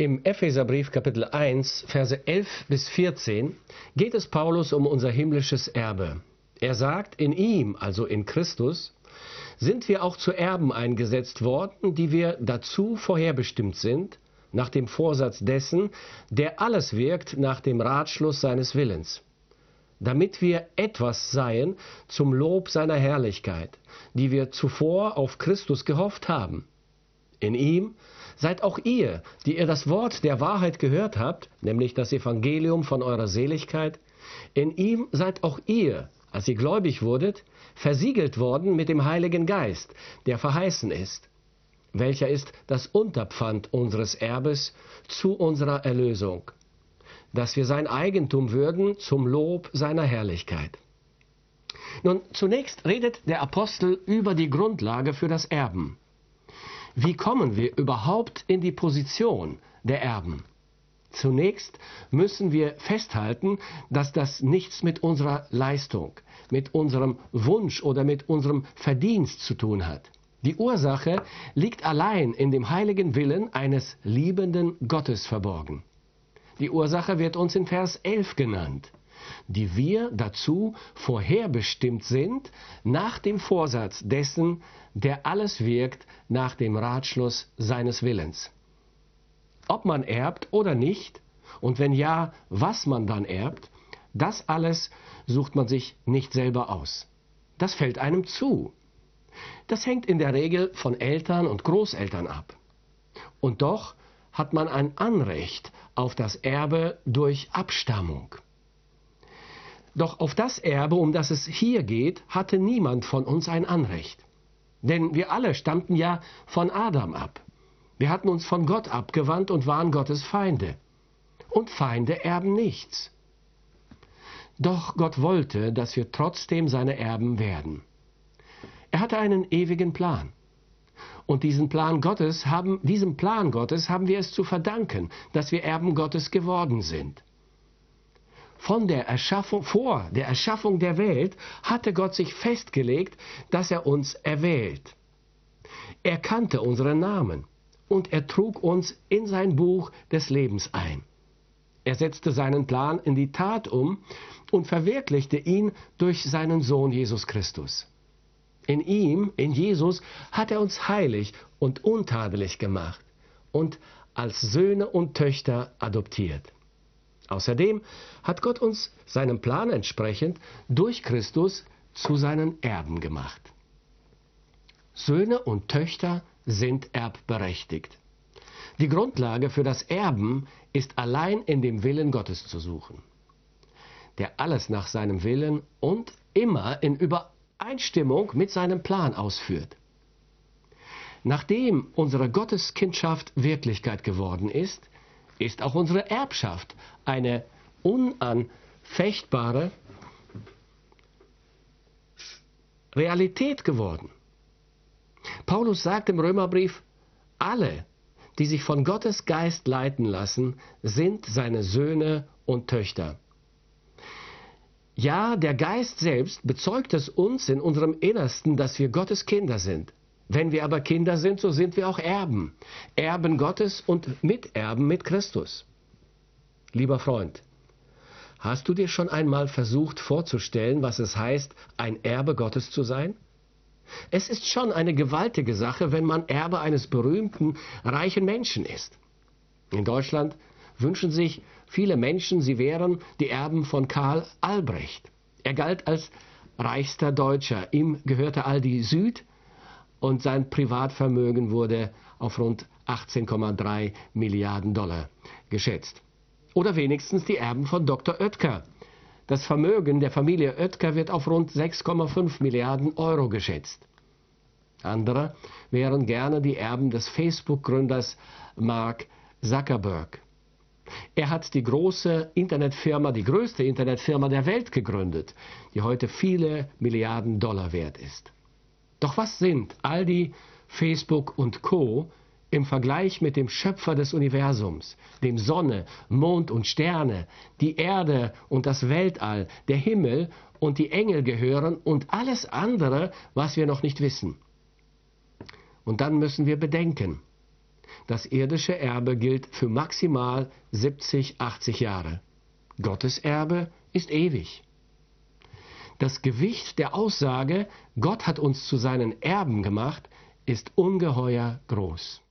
Im Epheserbrief Kapitel 1, Verse 11 bis 14 geht es Paulus um unser himmlisches Erbe. Er sagt, in ihm, also in Christus, sind wir auch zu Erben eingesetzt worden, die wir dazu vorherbestimmt sind, nach dem Vorsatz dessen, der alles wirkt nach dem Ratschluss seines Willens, damit wir etwas seien zum Lob seiner Herrlichkeit, die wir zuvor auf Christus gehofft haben. In ihm seid auch ihr, die ihr das Wort der Wahrheit gehört habt, nämlich das Evangelium von eurer Seligkeit, in ihm seid auch ihr, als ihr gläubig wurdet, versiegelt worden mit dem Heiligen Geist, der verheißen ist, welcher ist das Unterpfand unseres Erbes zu unserer Erlösung, dass wir sein Eigentum würden zum Lob seiner Herrlichkeit. Nun, zunächst redet der Apostel über die Grundlage für das Erben. Wie kommen wir überhaupt in die Position der Erben? Zunächst müssen wir festhalten, dass das nichts mit unserer Leistung, mit unserem Wunsch oder mit unserem Verdienst zu tun hat. Die Ursache liegt allein in dem heiligen Willen eines liebenden Gottes verborgen. Die Ursache wird uns in Vers 11 genannt, die wir dazu vorherbestimmt sind, nach dem Vorsatz dessen, der alles wirkt nach dem Ratschluss seines Willens. Ob man erbt oder nicht, und wenn ja, was man dann erbt, das alles sucht man sich nicht selber aus. Das fällt einem zu. Das hängt in der Regel von Eltern und Großeltern ab. Und doch hat man ein Anrecht auf das Erbe durch Abstammung. Doch auf das Erbe, um das es hier geht, hatte niemand von uns ein Anrecht. Denn wir alle stammten ja von Adam ab. Wir hatten uns von Gott abgewandt und waren Gottes Feinde. Und Feinde erben nichts. Doch Gott wollte, dass wir trotzdem seine Erben werden. Er hatte einen ewigen Plan. Und diesen Plan Gottes haben, diesem Plan Gottes haben wir es zu verdanken, dass wir Erben Gottes geworden sind. Von der Erschaffung, vor der Erschaffung der Welt hatte Gott sich festgelegt, dass er uns erwählt. Er kannte unsere Namen und er trug uns in sein Buch des Lebens ein. Er setzte seinen Plan in die Tat um und verwirklichte ihn durch seinen Sohn Jesus Christus. In ihm, in Jesus, hat er uns heilig und untadelig gemacht und als Söhne und Töchter adoptiert. Außerdem hat Gott uns seinem Plan entsprechend durch Christus zu seinen Erben gemacht. Söhne und Töchter sind erbberechtigt. Die Grundlage für das Erben ist allein in dem Willen Gottes zu suchen, der alles nach seinem Willen und immer in Übereinstimmung mit seinem Plan ausführt. Nachdem unsere Gotteskindschaft Wirklichkeit geworden ist, ist auch unsere Erbschaft eine unanfechtbare Realität geworden. Paulus sagt im Römerbrief, alle, die sich von Gottes Geist leiten lassen, sind seine Söhne und Töchter. Ja, der Geist selbst bezeugt es uns in unserem Innersten, dass wir Gottes Kinder sind. Wenn wir aber Kinder sind, so sind wir auch Erben. Erben Gottes und Miterben mit Christus. Lieber Freund, hast du dir schon einmal versucht vorzustellen, was es heißt, ein Erbe Gottes zu sein? Es ist schon eine gewaltige Sache, wenn man Erbe eines berühmten, reichen Menschen ist. In Deutschland wünschen sich viele Menschen, sie wären die Erben von Karl Albrecht. Er galt als reichster Deutscher. Ihm gehörte Aldi Süd, und sein Privatvermögen wurde auf rund 18,3 Milliarden Dollar geschätzt. Oder wenigstens die Erben von Dr. Oetker. Das Vermögen der Familie Oetker wird auf rund 6,5 Milliarden Euro geschätzt. Andere wären gerne die Erben des Facebook-Gründers Mark Zuckerberg. Er hat die große Internetfirma, die größte Internetfirma der Welt gegründet, die heute viele Milliarden Dollar wert ist. Doch was sind Aldi, Facebook und Co im Vergleich mit dem Schöpfer des Universums, dem Sonne, Mond und Sterne, die Erde und das Weltall, der Himmel und die Engel gehören und alles andere, was wir noch nicht wissen. Und dann müssen wir bedenken, das irdische Erbe gilt für maximal 70, 80 Jahre. Gottes Erbe ist ewig. Das Gewicht der Aussage, Gott hat uns zu seinen Erben gemacht, ist ungeheuer groß.